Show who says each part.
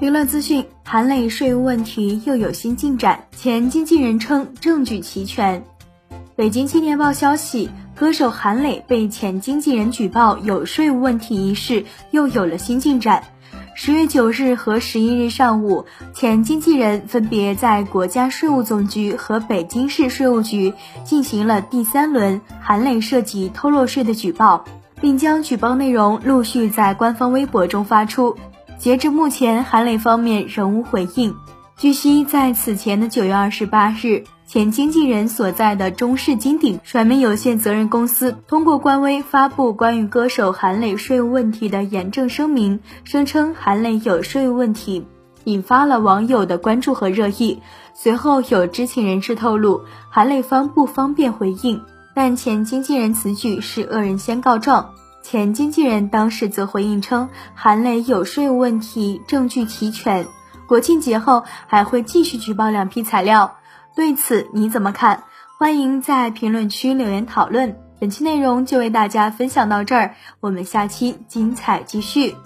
Speaker 1: 娱乐资讯：韩磊税务问题又有新进展，前经纪人称证据齐全。北京青年报消息，歌手韩磊被前经纪人举报有税务问题一事又有了新进展。十月九日和十一日上午，前经纪人分别在国家税务总局和北京市税务局进行了第三轮韩磊涉及偷漏税的举报，并将举报内容陆续在官方微博中发出。截至目前，韩磊方面仍无回应。据悉，在此前的九月二十八日，前经纪人所在的中视金鼎传媒有限责任公司通过官微发布关于歌手韩磊税务问题的严正声明，声称韩磊有税务问题，引发了网友的关注和热议。随后有知情人士透露，韩磊方不方便回应，但前经纪人此举是恶人先告状。前经纪人当时则回应称，韩磊有税务问题，证据齐全。国庆节后还会继续举报两批材料，对此你怎么看？欢迎在评论区留言讨论。本期内容就为大家分享到这儿，我们下期精彩继续。